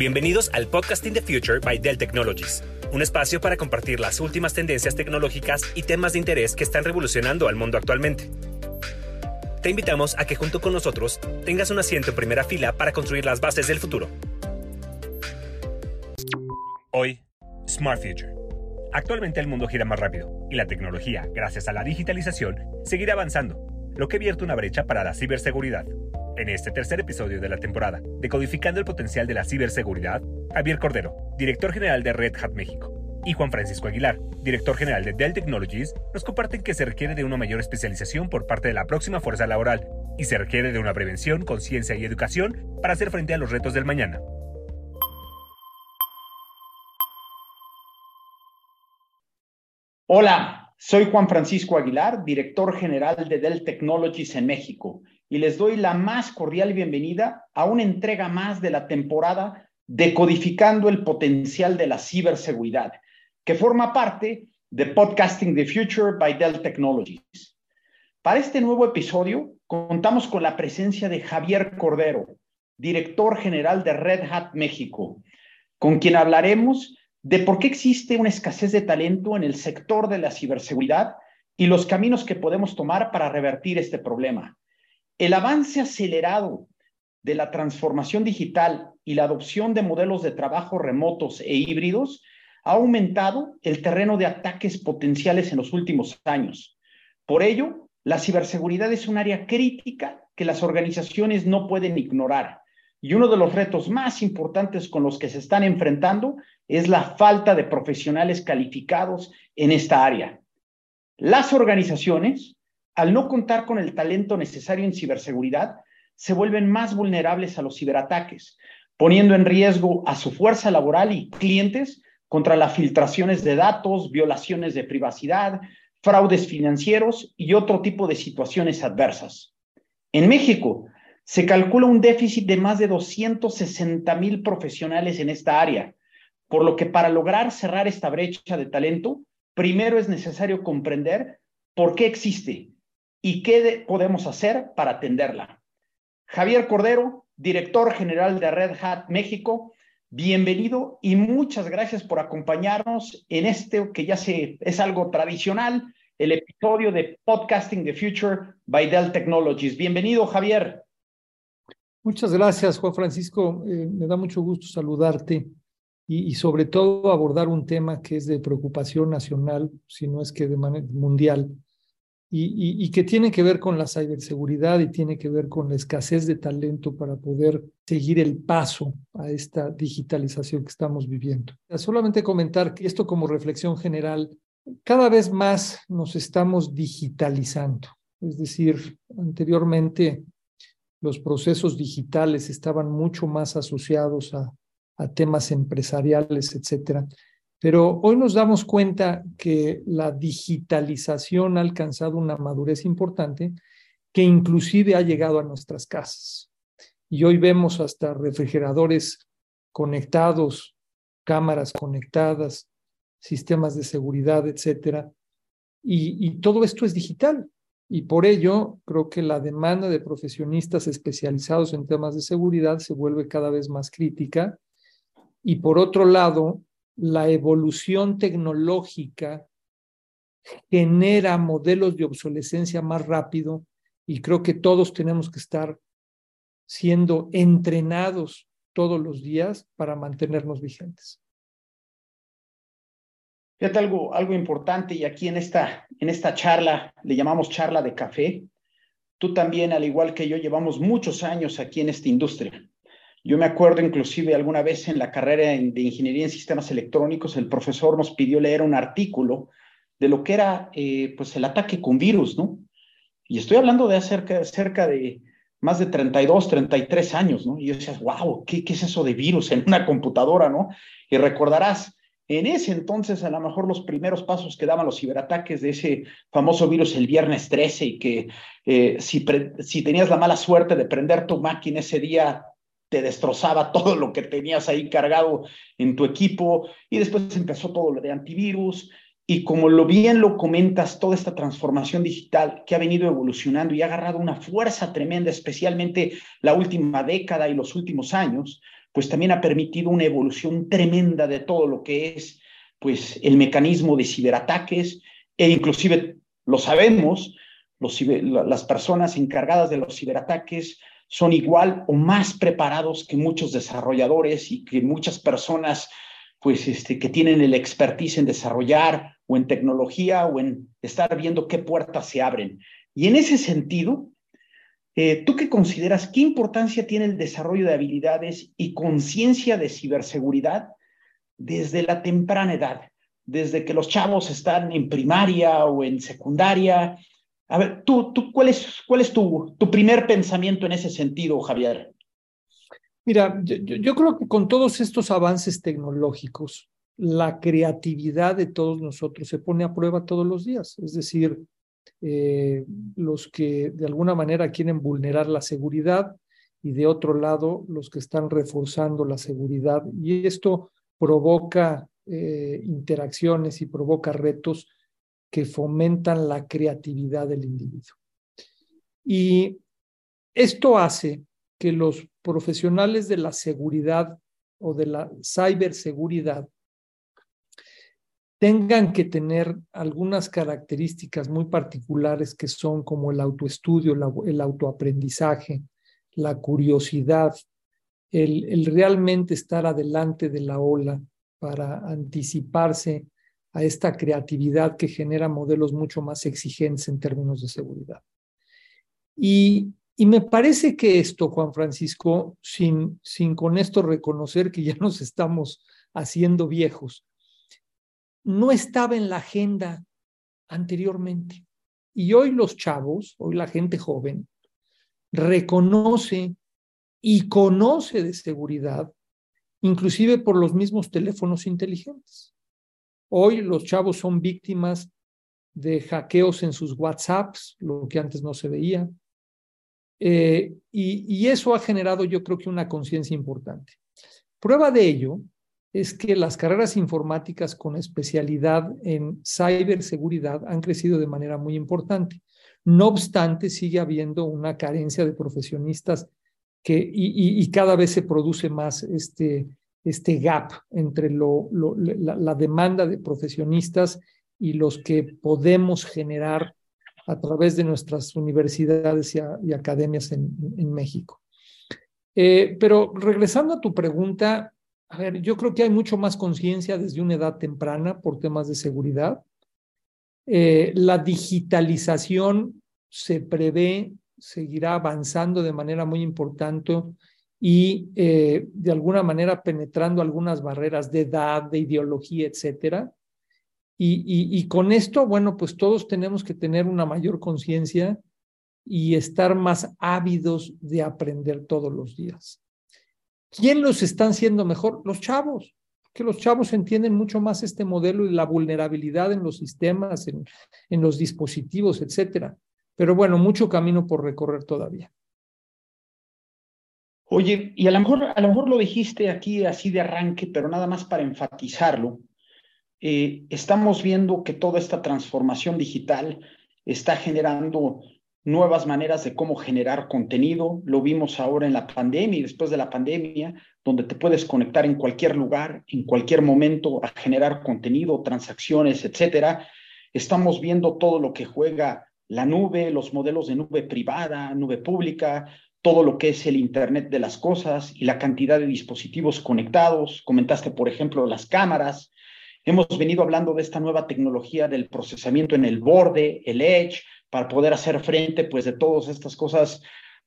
Bienvenidos al Podcasting the Future by Dell Technologies, un espacio para compartir las últimas tendencias tecnológicas y temas de interés que están revolucionando al mundo actualmente. Te invitamos a que junto con nosotros tengas un asiento en primera fila para construir las bases del futuro. Hoy, Smart Future. Actualmente el mundo gira más rápido y la tecnología, gracias a la digitalización, seguirá avanzando, lo que vierte una brecha para la ciberseguridad. En este tercer episodio de la temporada, decodificando el potencial de la ciberseguridad, Javier Cordero, director general de Red Hat México, y Juan Francisco Aguilar, director general de Dell Technologies, nos comparten que se requiere de una mayor especialización por parte de la próxima fuerza laboral y se requiere de una prevención, conciencia y educación para hacer frente a los retos del mañana. Hola, soy Juan Francisco Aguilar, director general de Dell Technologies en México, y les doy la más cordial bienvenida a una entrega más de la temporada Decodificando el potencial de la ciberseguridad, que forma parte de Podcasting the Future by Dell Technologies. Para este nuevo episodio, contamos con la presencia de Javier Cordero, director general de Red Hat México, con quien hablaremos de por qué existe una escasez de talento en el sector de la ciberseguridad y los caminos que podemos tomar para revertir este problema. El avance acelerado de la transformación digital y la adopción de modelos de trabajo remotos e híbridos ha aumentado el terreno de ataques potenciales en los últimos años. Por ello, la ciberseguridad es un área crítica que las organizaciones no pueden ignorar. Y uno de los retos más importantes con los que se están enfrentando es la falta de profesionales calificados en esta área. Las organizaciones, al no contar con el talento necesario en ciberseguridad, se vuelven más vulnerables a los ciberataques, poniendo en riesgo a su fuerza laboral y clientes contra las filtraciones de datos, violaciones de privacidad, fraudes financieros y otro tipo de situaciones adversas. En México, se calcula un déficit de más de 260 mil profesionales en esta área, por lo que para lograr cerrar esta brecha de talento, primero es necesario comprender por qué existe y qué podemos hacer para atenderla. Javier Cordero, director general de Red Hat México, bienvenido y muchas gracias por acompañarnos en este que ya se, es algo tradicional, el episodio de Podcasting the Future by Dell Technologies. Bienvenido, Javier. Muchas gracias, Juan Francisco. Eh, me da mucho gusto saludarte y, sobre todo abordar un tema que es de preocupación nacional, si no es que de manera mundial, y, que tiene que ver con la ciberseguridad y tiene que ver con la escasez de talento para poder seguir el paso a esta digitalización que estamos viviendo. Solamente comentar que esto como reflexión general, cada vez más nos estamos digitalizando. Es decir, anteriormente los procesos digitales estaban mucho más asociados a, temas empresariales, etcétera. Pero hoy nos damos cuenta que la digitalización ha alcanzado una madurez importante que inclusive ha llegado a nuestras casas. Y hoy vemos hasta refrigeradores conectados, cámaras conectadas, sistemas de seguridad, etcétera. y todo esto es digital. Y por ello, creo que la demanda de profesionistas especializados en temas de seguridad se vuelve cada vez más crítica. Y por otro lado, la evolución tecnológica genera modelos de obsolescencia más rápido y creo que todos tenemos que estar siendo entrenados todos los días para mantenernos vigentes. Fíjate algo, algo importante y aquí en esta, en esta charla, le llamamos charla de café, tú también, al igual que yo, llevamos muchos años aquí en esta industria. Yo me acuerdo inclusive alguna vez en la carrera de Ingeniería en Sistemas Electrónicos, el profesor nos pidió leer un artículo de lo que era eh, pues el ataque con virus, ¿no? Y estoy hablando de cerca, de más de 32, 33 años, ¿no? Y yo decía, wow, ¿qué, ¿qué es eso de virus en una computadora, ¿no? Y recordarás, en ese entonces, a lo mejor los primeros pasos que daban los ciberataques de ese famoso virus el viernes 13 y que eh, si, si tenías la mala suerte de prender tu máquina ese día, te destrozaba todo lo que tenías ahí cargado en tu equipo y después empezó todo lo de antivirus Y como lo bien lo comentas, toda esta transformación digital que ha venido evolucionando y ha agarrado una fuerza tremenda, especialmente la última década y los últimos años, pues también ha permitido una evolución tremenda de todo lo que es pues el mecanismo de ciberataques e inclusive lo sabemos, los, las personas encargadas de los ciberataques son igual o más preparados que muchos desarrolladores y que muchas personas pues este, que tienen el expertise en desarrollar o en tecnología o en estar viendo qué puertas se abren. Y en ese sentido, eh, ¿tú qué consideras qué importancia tiene el desarrollo de habilidades y conciencia de ciberseguridad desde la temprana edad? Desde que los chavos están en primaria o en secundaria. A ver, tú, tú ¿cuál es, cuál es tu, tu primer pensamiento en ese sentido, Javier? Mira, yo, creo que con todos estos avances tecnológicos, la creatividad de todos nosotros se pone a prueba todos los días. Es decir, eh, los que de alguna manera quieren vulnerar la seguridad y de otro lado los que están reforzando la seguridad. Y esto provoca eh, interacciones y provoca retos que fomentan la creatividad del individuo. Y esto hace que los profesionales de la seguridad o de la ciberseguridad tengan que tener algunas características muy particulares que son como el autoestudio, el autoaprendizaje, la curiosidad, el, el, realmente estar adelante de la ola para anticiparse a esta creatividad que genera modelos mucho más exigentes en términos de seguridad. Y, y me parece que esto, Juan Francisco, sin, sin con esto reconocer que ya nos estamos haciendo viejos, no estaba en la agenda anteriormente. Y hoy los chavos, hoy la gente joven, reconoce y conoce de seguridad, inclusive por los mismos teléfonos inteligentes. Hoy los chavos son víctimas de hackeos en sus WhatsApps, lo que antes no se veía. Eh, y, eso ha generado yo creo que una conciencia importante. Prueba de ello es que las carreras informáticas con especialidad en ciberseguridad han crecido de manera muy importante. No obstante, sigue habiendo una carencia de profesionistas que, y, y, cada vez se produce más este, este gap entre la, demanda de profesionistas y los que podemos generar a través de nuestras universidades y, academias en, en México. Eh, pero regresando a tu pregunta, a ver, yo creo que hay mucho más conciencia desde una edad temprana por temas de seguridad. Eh, la digitalización se prevé, seguirá avanzando de manera muy importante y eh, de alguna manera penetrando algunas barreras de edad, de ideología, etcétera. Y, y, y con esto, bueno, pues todos tenemos que tener una mayor conciencia y estar más ávidos de aprender todos los días. ¿Quién los están siendo mejor? Los chavos, que los chavos entienden mucho más este modelo y la vulnerabilidad en los sistemas, en, en los dispositivos, etcétera. Pero bueno, mucho camino por recorrer todavía. Oye, y a lo mejor, a lo, mejor lo dijiste aquí así de arranque, pero nada más para enfatizarlo. Eh, estamos viendo que toda esta transformación digital está generando nuevas maneras de cómo generar contenido. Lo vimos ahora en la pandemia y después de la pandemia, donde te puedes conectar en cualquier lugar, en cualquier momento a generar contenido, transacciones, etcétera. Estamos viendo todo lo que juega la nube, los modelos de nube privada, nube pública, todo lo que es el Internet de las cosas y la cantidad de dispositivos conectados. Comentaste, por ejemplo, las cámaras. Hemos venido hablando de esta nueva tecnología del procesamiento en el borde, el edge, para poder hacer frente pues de todas estas cosas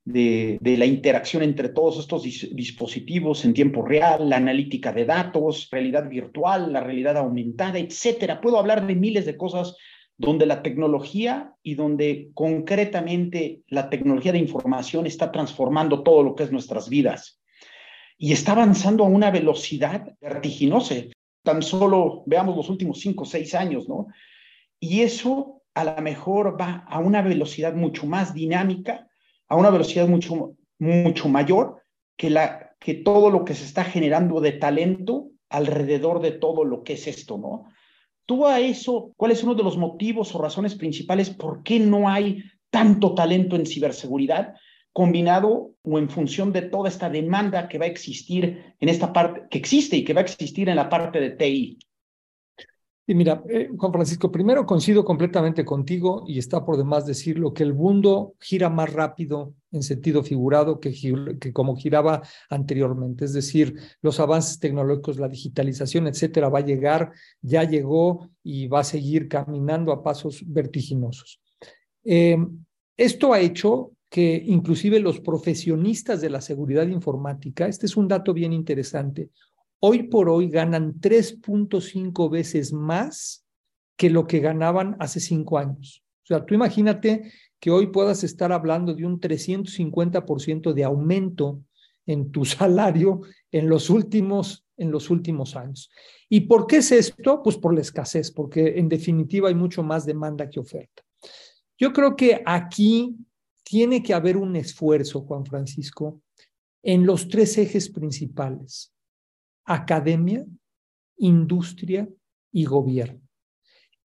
de, la interacción entre todos estos dis dispositivos en tiempo real, la analítica de datos, realidad virtual, la realidad aumentada, etcétera. Puedo hablar de miles de cosas donde la tecnología y donde concretamente la tecnología de información está transformando todo lo que es nuestras vidas. Y está avanzando a una velocidad vertiginosa. Tan solo veamos los últimos cinco o seis años, ¿no? Y eso a lo mejor va a una velocidad mucho más dinámica, a una velocidad mucho, mucho mayor que, la, que todo lo que se está generando de talento alrededor de todo lo que es esto, ¿no? Tú a eso, ¿cuáles son uno de los motivos o razones principales por qué no hay tanto talento en ciberseguridad? combinado o en función de toda esta demanda que va a existir en esta parte, que existe y que va a existir en la parte de TI. Y mira, eh, Juan Francisco, primero coincido completamente contigo y está por demás decirlo que el mundo gira más rápido en sentido figurado que, como giraba anteriormente. Es decir, los avances tecnológicos, la digitalización, etcétera, va a llegar, ya llegó y va a seguir caminando a pasos vertiginosos. Eh, esto ha hecho que inclusive los profesionistas de la seguridad informática, este es un dato bien interesante, hoy por hoy ganan 3.5 veces más que lo que ganaban hace cinco años. O sea, tú imagínate que hoy puedas estar hablando de un 350% de aumento en tu salario en los últimos en los últimos años. ¿Y por qué es esto? Pues por la escasez, porque en definitiva hay mucho más demanda que oferta. Yo creo que aquí tiene que haber un esfuerzo, Juan Francisco, en los tres ejes principales, academia, industria y gobierno.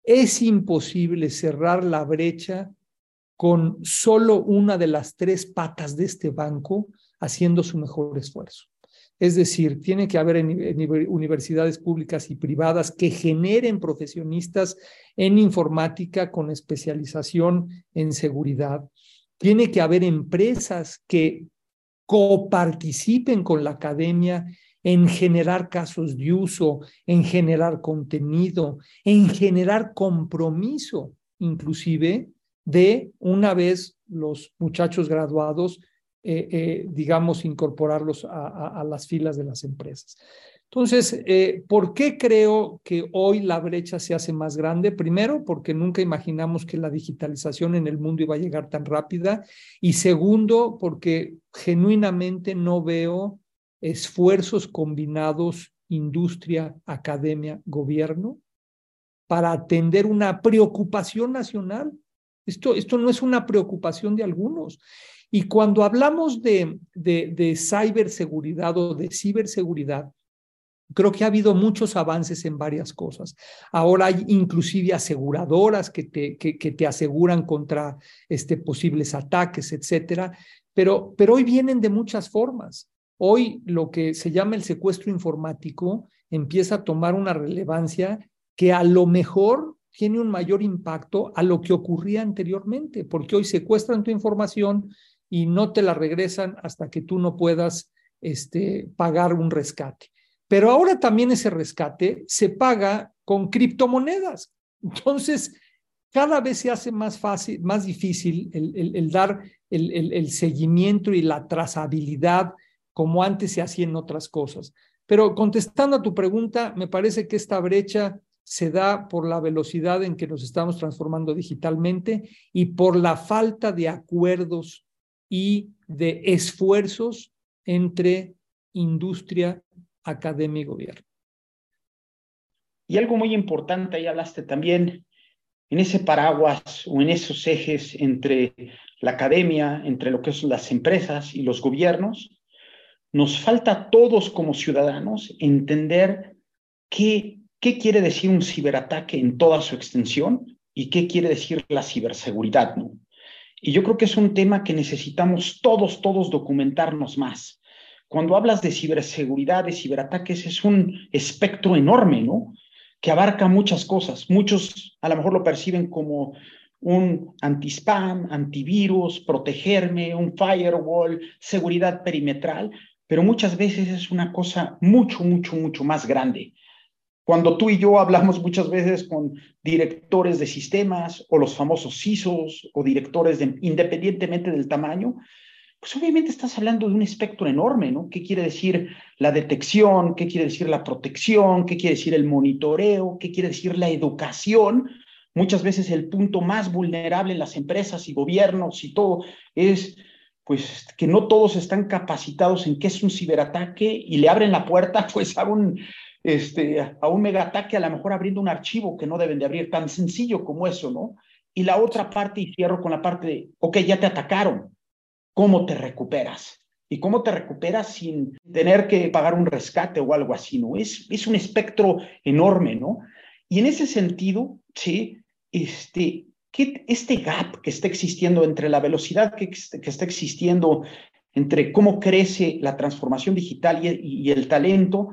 Es imposible cerrar la brecha con solo una de las tres patas de este banco haciendo su mejor esfuerzo. Es decir, tiene que haber universidades públicas y privadas que generen profesionistas en informática con especialización en seguridad, tiene que haber empresas que coparticipen con la academia en generar casos de uso, en generar contenido, en generar compromiso, inclusive de una vez los muchachos graduados, eh, eh, digamos, incorporarlos a las filas de las empresas. Entonces, eh, ¿por qué creo que hoy la brecha se hace más grande? Primero, porque nunca imaginamos que la digitalización en el mundo iba a llegar tan rápida. Y segundo, porque genuinamente no veo esfuerzos combinados, industria, academia, gobierno, para atender una preocupación nacional. Esto, esto no es una preocupación de algunos. Y cuando hablamos de, de, de ciberseguridad o de ciberseguridad, Creo que ha habido muchos avances en varias cosas. Ahora hay inclusive aseguradoras que te, que, te aseguran contra este, posibles ataques, etcétera. Pero, pero hoy vienen de muchas formas. Hoy lo que se llama el secuestro informático empieza a tomar una relevancia que a lo mejor tiene un mayor impacto a lo que ocurría anteriormente, porque hoy secuestran tu información y no te la regresan hasta que tú no puedas este, pagar un rescate. Pero ahora también ese rescate se paga con criptomonedas. Entonces, cada vez se hace más fácil, más difícil el, dar el, seguimiento y la trazabilidad como antes se hacía en otras cosas. Pero contestando a tu pregunta, me parece que esta brecha se da por la velocidad en que nos estamos transformando digitalmente y por la falta de acuerdos y de esfuerzos entre industria academia y gobierno. Y algo muy importante, ahí hablaste también, en ese paraguas o en esos ejes entre la academia, entre lo que son las empresas y los gobiernos, nos falta a todos como ciudadanos entender qué, qué quiere decir un ciberataque en toda su extensión y qué quiere decir la ciberseguridad, ¿no? Y yo creo que es un tema que necesitamos todos, todos documentarnos más. Cuando hablas de ciberseguridad, de ciberataques, es un espectro enorme, ¿no? Que abarca muchas cosas. Muchos a lo mejor lo perciben como un anti-spam, antivirus, protegerme, un firewall, seguridad perimetral, pero muchas veces es una cosa mucho, mucho, mucho más grande. Cuando tú y yo hablamos muchas veces con directores de sistemas o los famosos CISOs o directores de, independientemente del tamaño, pues obviamente estás hablando de un espectro enorme, ¿no? ¿Qué quiere decir la detección? ¿Qué quiere decir la protección? ¿Qué quiere decir el monitoreo? ¿Qué quiere decir la educación? Muchas veces el punto más vulnerable en las empresas y gobiernos y todo es pues que no todos están capacitados en qué es un ciberataque y le abren la puerta pues a un este a un megataque a lo mejor abriendo un archivo que no deben de abrir tan sencillo como eso, ¿no? Y la otra parte y cierro con la parte de, ok, ya te atacaron, cómo te recuperas. Y cómo te recuperas sin tener que pagar un rescate o algo así, ¿no? Es, es un espectro enorme, ¿no? Y en ese sentido, ¿sí? Este, ¿qué, este gap que está existiendo entre la velocidad que, que está existiendo entre cómo crece la transformación digital y, y el talento,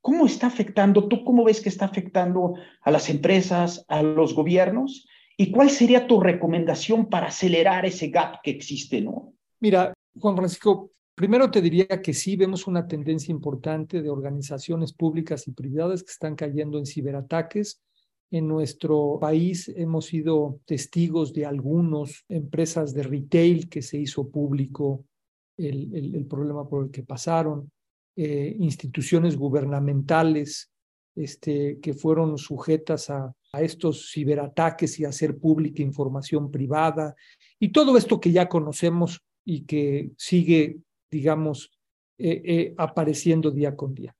¿cómo está afectando? ¿Tú cómo ves que está afectando a las empresas, a los gobiernos? ¿Y cuál sería tu recomendación para acelerar ese gap que existe, no? Mira, Juan Francisco, primero te diría que sí vemos una tendencia importante de organizaciones públicas y privadas que están cayendo en ciberataques. En nuestro país hemos sido testigos de algunas empresas de retail que se hizo público el, el, problema por el que pasaron, eh, instituciones gubernamentales este, que fueron sujetas a, a, estos ciberataques y a hacer pública información privada, y todo esto que ya conocemos y que sigue, digamos, eh, eh, apareciendo día con día.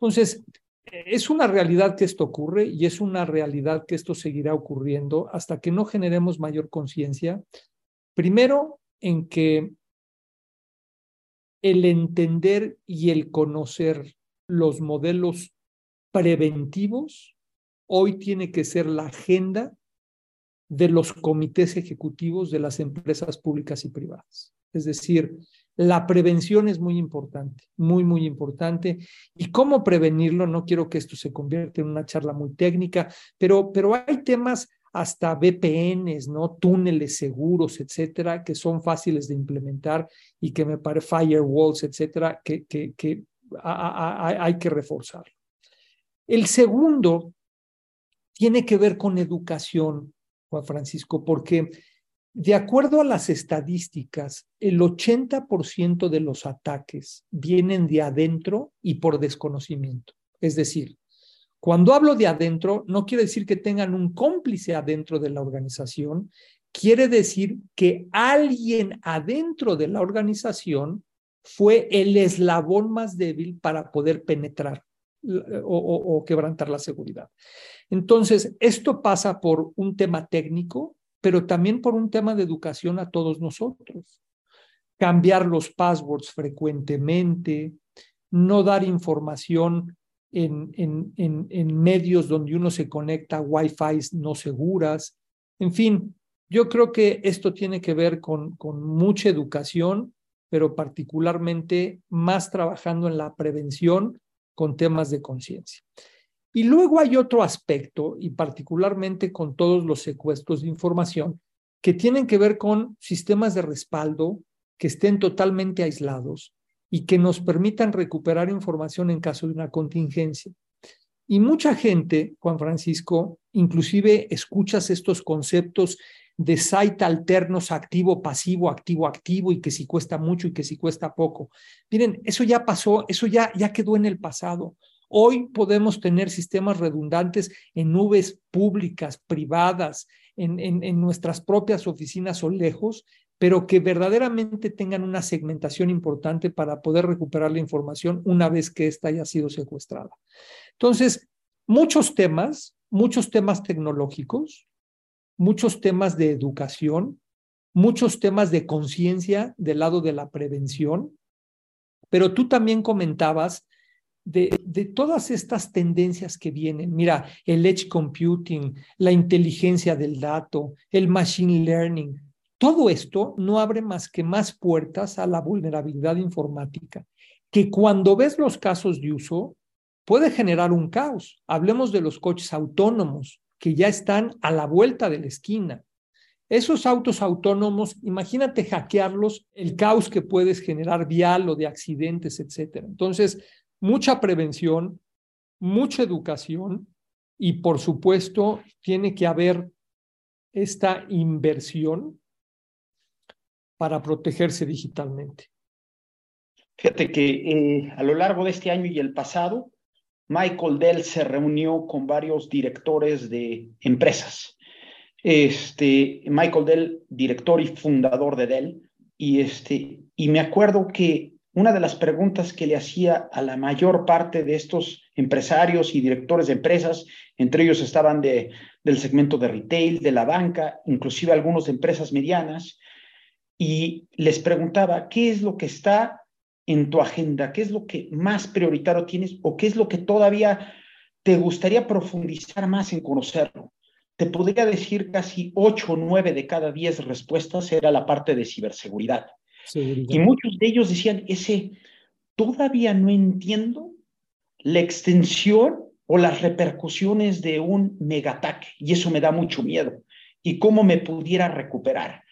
Entonces, es una realidad que esto ocurre y es una realidad que esto seguirá ocurriendo hasta que no generemos mayor conciencia. Primero, en que el entender y el conocer los modelos preventivos hoy tiene que ser la agenda de los comités ejecutivos de las empresas públicas y privadas. Es decir, la prevención es muy importante, muy, muy importante. ¿Y cómo prevenirlo? No quiero que esto se convierta en una charla muy técnica, pero, pero hay temas hasta VPNs, ¿no? Túneles seguros, etcétera, que son fáciles de implementar y que me parece firewalls, etcétera, que, que, que hay que reforzar. El segundo tiene que ver con educación, Juan Francisco, porque de acuerdo a las estadísticas, el 80% de los ataques vienen de adentro y por desconocimiento. Es decir, cuando hablo de adentro, no quiere decir que tengan un cómplice adentro de la organización, quiere decir que alguien adentro de la organización fue el eslabón más débil para poder penetrar o, quebrantar la seguridad. Entonces, esto pasa por un tema técnico, pero también por un tema de educación a todos nosotros. Cambiar los passwords frecuentemente, no dar información en, en, en, medios donde uno se conecta a Wi-Fi no seguras. En fin, yo creo que esto tiene que ver con, con mucha educación, pero particularmente más trabajando en la prevención con temas de conciencia. Y luego hay otro aspecto, y particularmente con todos los secuestros de información, que tienen que ver con sistemas de respaldo que estén totalmente aislados, y que nos permitan recuperar información en caso de una contingencia. Y mucha gente, Juan Francisco, inclusive escuchas estos conceptos de site alternos activo, pasivo, activo, activo y que si cuesta mucho y que si cuesta poco. Miren, eso ya pasó, eso ya, ya quedó en el pasado. Hoy podemos tener sistemas redundantes en nubes públicas, privadas, en, en, nuestras propias oficinas o lejos, pero que verdaderamente tengan una segmentación importante para poder recuperar la información una vez que ésta haya sido secuestrada. Entonces, muchos temas, muchos temas tecnológicos, muchos temas de educación, muchos temas de conciencia del lado de la prevención, pero tú también comentabas de, todas estas tendencias que vienen. Mira, el edge computing, la inteligencia del dato, el machine learning, todo esto no abre más que más puertas a la vulnerabilidad informática, que cuando ves los casos de uso puede generar un caos. Hablemos de los coches autónomos que ya están a la vuelta de la esquina. Esos autos autónomos, imagínate hackearlos, el caos que puedes generar vial o de accidentes, etcétera. Entonces, mucha prevención, mucha educación y, por supuesto, tiene que haber esta inversión para protegerse digitalmente? Fíjate que eh, a lo largo de este año y el pasado, Michael Dell se reunió con varios directores de empresas. Este, Michael Dell, director y fundador de Dell, y, este, y me acuerdo que una de las preguntas que le hacía a la mayor parte de estos empresarios y directores de empresas, entre ellos estaban de, del segmento de retail, de la banca, inclusive algunos de empresas medianas, y les preguntaba, ¿qué es lo que está en tu agenda? ¿Qué es lo que más prioritario tienes o qué es lo que todavía te gustaría profundizar más en conocerlo. Te podría decir casi 8 o 9 de cada 10 respuestas era la parte de ciberseguridad. Y muchos de ellos decían, ese, todavía no entiendo la extensión o las repercusiones de un megataque y eso me da mucho miedo y cómo me pudiera recuperar.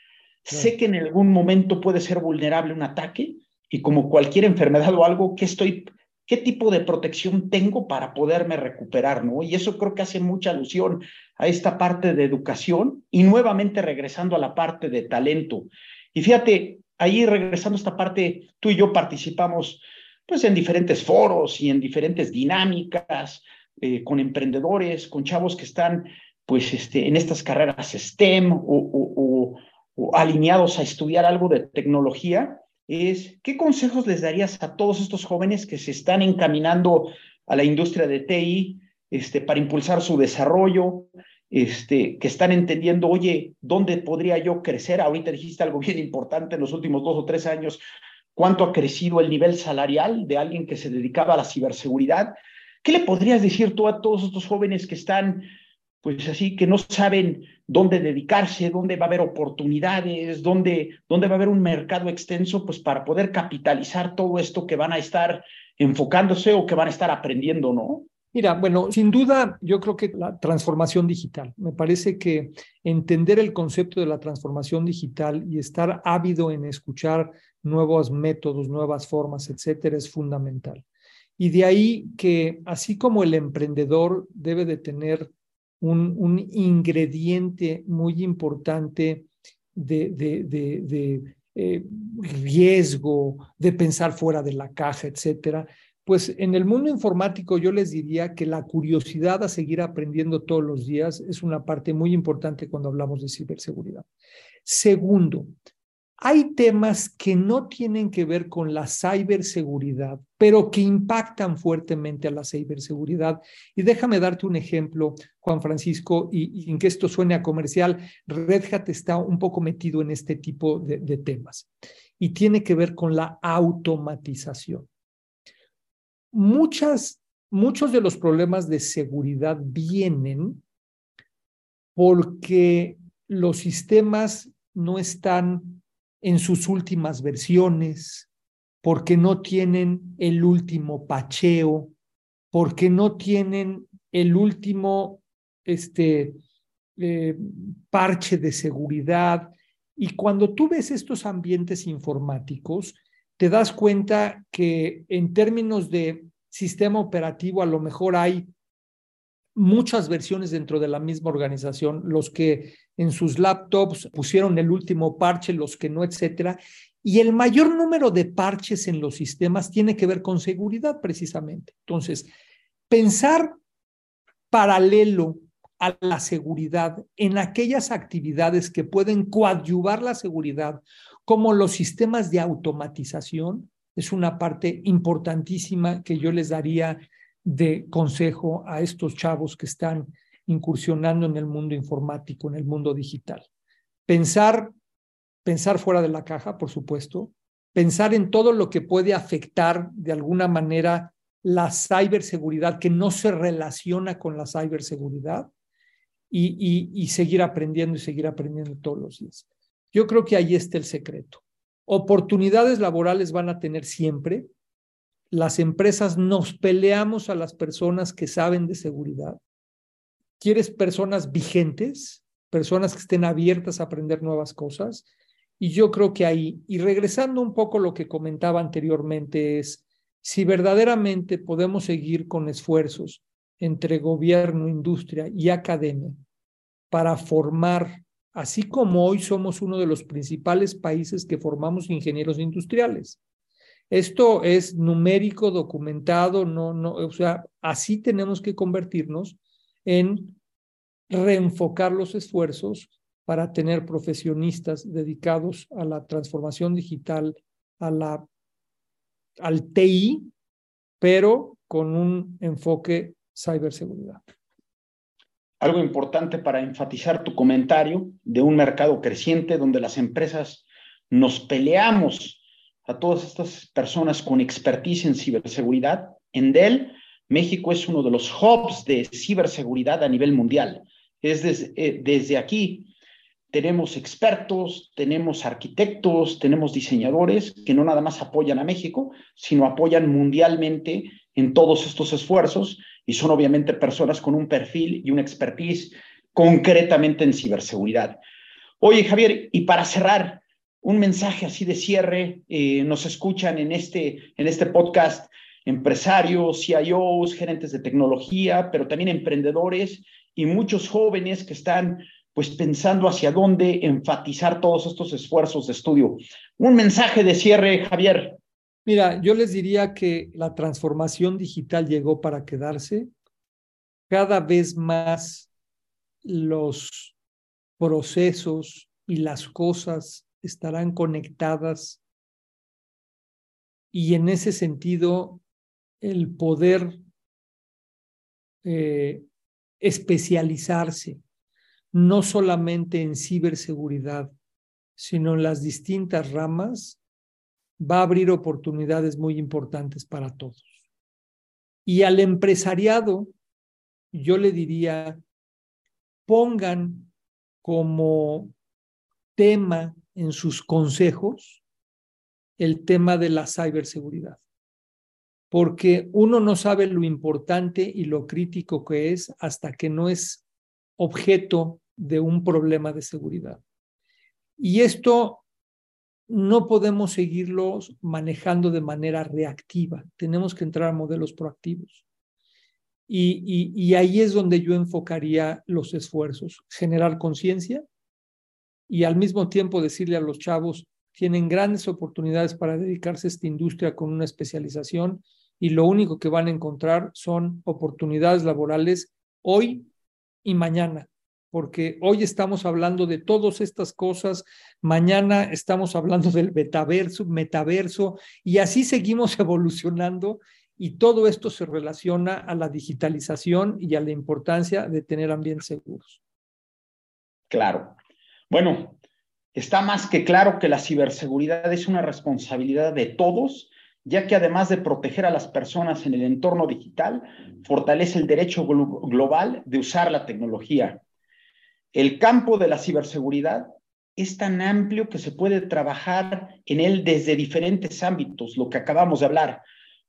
Sé que en algún momento puede ser vulnerable un ataque y como cualquier enfermedad o algo, ¿qué estoy qué tipo de protección tengo para poderme recuperar, ¿no? Y eso creo que hace mucha alusión a esta parte de educación y nuevamente regresando a la parte de talento. Y fíjate, ahí regresando a esta parte, tú y yo participamos pues en diferentes foros y en diferentes dinámicas eh, con emprendedores, con chavos que están pues este, en estas carreras STEM o, o alineados a estudiar algo de tecnología es, ¿qué consejos les darías a todos estos jóvenes que se están encaminando a la industria de TI este, para impulsar su desarrollo, este, que están entendiendo, oye, ¿dónde podría yo crecer? Ahorita dijiste algo bien importante en los últimos dos o tres años, cuánto ha crecido el nivel salarial de alguien que se dedicaba a la ciberseguridad. ¿Qué le podrías decir tú a todos estos jóvenes que están, pues así, que no saben dónde dedicarse, dónde va a haber oportunidades, dónde, dónde va a haber un mercado extenso, pues para poder capitalizar todo esto que van a estar enfocándose o que van a estar aprendiendo, ¿no? Mira, bueno, sin duda yo creo que la transformación digital, me parece que entender el concepto de la transformación digital y estar ávido en escuchar nuevos métodos, nuevas formas, etcétera, es fundamental. Y de ahí que así como el emprendedor debe de tener un, ingrediente muy importante de, eh, riesgo, de pensar fuera de la caja, etcétera. Pues en el mundo informático yo les diría que la curiosidad a seguir aprendiendo todos los días es una parte muy importante cuando hablamos de ciberseguridad. Segundo, hay temas que no tienen que ver con la ciberseguridad, pero que impactan fuertemente a la ciberseguridad. Y déjame darte un ejemplo, Juan Francisco, y, en que esto suene a comercial, Red Hat está un poco metido en este tipo de, de temas y tiene que ver con la automatización. Muchas, muchos de los problemas de seguridad vienen porque los sistemas no están en sus últimas versiones, porque no tienen el último pacheo, porque no tienen el último este, eh, parche de seguridad. Y cuando tú ves estos ambientes informáticos, te das cuenta que en términos de sistema operativo a lo mejor hay muchas versiones dentro de la misma organización, los que en sus laptops pusieron el último parche, los que no, etcétera. Y el mayor número de parches en los sistemas tiene que ver con seguridad precisamente. Entonces, pensar paralelo a la seguridad en aquellas actividades que pueden coadyuvar la seguridad, como los sistemas de automatización, es una parte importantísima que yo les daría de consejo a estos chavos que están incursionando en el mundo informático, en el mundo digital. Pensar, pensar fuera de la caja, por supuesto, pensar en todo lo que puede afectar de alguna manera la ciberseguridad que no se relaciona con la ciberseguridad y, y, y seguir aprendiendo y seguir aprendiendo todos los días. Yo creo que ahí está el secreto. Oportunidades laborales van a tener siempre, las empresas nos peleamos a las personas que saben de seguridad. Quieres personas vigentes, personas que estén abiertas a aprender nuevas cosas. Y yo creo que ahí, y regresando un poco a lo que comentaba anteriormente, es si verdaderamente podemos seguir con esfuerzos entre gobierno, industria y academia para formar, así como hoy somos uno de los principales países que formamos ingenieros industriales, esto es numérico, documentado, no, no, o sea, así tenemos que convertirnos en reenfocar los esfuerzos para tener profesionistas dedicados a la transformación digital, a la, al TI, pero con un enfoque ciberseguridad. Algo importante para enfatizar tu comentario de un mercado creciente donde las empresas nos peleamos a todas estas personas con expertise en ciberseguridad. En Dell México es uno de los hubs de ciberseguridad a nivel mundial. Es desde, eh, desde aquí tenemos expertos, tenemos arquitectos, tenemos diseñadores que no nada más apoyan a México, sino apoyan mundialmente en todos estos esfuerzos y son obviamente personas con un perfil y una expertise concretamente en ciberseguridad. Oye, Javier, y para cerrar, un mensaje así de cierre, eh, nos escuchan en este, en este podcast empresarios, CIOs, gerentes de tecnología, pero también emprendedores y muchos jóvenes que están pues pensando hacia dónde enfatizar todos estos esfuerzos de estudio. Un mensaje de cierre, Javier. Mira, yo les diría que la transformación digital llegó para quedarse. Cada vez más los procesos y las cosas estarán conectadas y en ese sentido el poder eh, especializarse no solamente en ciberseguridad, sino en las distintas ramas, va a abrir oportunidades muy importantes para todos. Y al empresariado, yo le diría, pongan como tema en sus consejos el tema de la ciberseguridad. Porque uno no sabe lo importante y lo crítico que es hasta que no es objeto de un problema de seguridad. Y esto no podemos seguirlo manejando de manera reactiva, tenemos que entrar a modelos proactivos. Y, y ahí es donde yo enfocaría los esfuerzos, generar conciencia y al mismo tiempo decirle a los chavos, tienen grandes oportunidades para dedicarse a esta industria con una especialización y lo único que van a encontrar son oportunidades laborales hoy y mañana, porque hoy estamos hablando de todas estas cosas, mañana estamos hablando del metaverso, metaverso, y así seguimos evolucionando y todo esto se relaciona a la digitalización y a la importancia de tener ambientes seguros. Claro. Bueno, está más que claro que la ciberseguridad es una responsabilidad de todos ya que además de proteger a las personas en el entorno digital, fortalece el derecho global de usar la tecnología. El campo de la ciberseguridad es tan amplio que se puede trabajar en él desde diferentes ámbitos, lo que acabamos de hablar,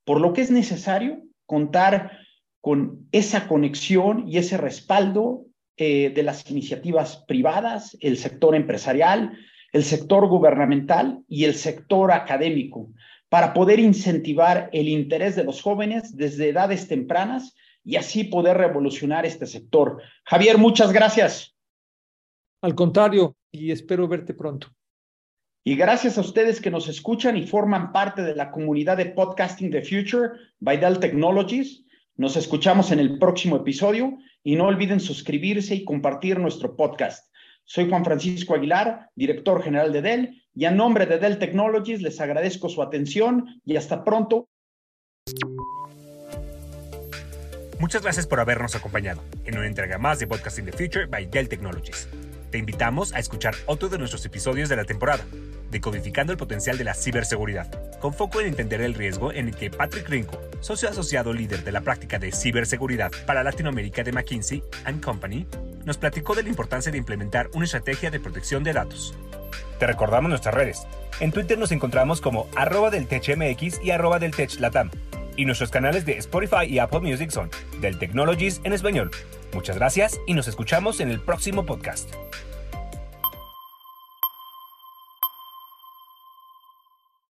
por lo que es necesario contar con esa conexión y ese respaldo eh, de las iniciativas privadas, el sector empresarial, el sector gubernamental y el sector académico, para poder incentivar el interés de los jóvenes desde edades tempranas y así poder revolucionar este sector. Javier, muchas gracias. Al contrario, y espero verte pronto. Y gracias a ustedes que nos escuchan y forman parte de la comunidad de Podcasting the Future by Dell Technologies. Nos escuchamos en el próximo episodio y no olviden suscribirse y compartir nuestro podcast. Soy Juan Francisco Aguilar, director general de Dell, y a nombre de Dell Technologies les agradezco su atención y hasta pronto. Muchas gracias por habernos acompañado en una entrega más de Podcast in the Future by Dell Technologies. Te invitamos a escuchar otro de nuestros episodios de la temporada, Decodificando el potencial de la ciberseguridad, con foco en entender el riesgo en el que Patrick Rinco, socio asociado líder de la práctica de ciberseguridad para Latinoamérica de McKinsey & Company, nos platicó de la importancia de implementar una estrategia de protección de datos. Te recordamos nuestras redes. En Twitter nos encontramos como arroba del y arroba del TechLatam. Y nuestros canales de Spotify y Apple Music son del Technologies en español. Muchas gracias y nos escuchamos en el próximo podcast.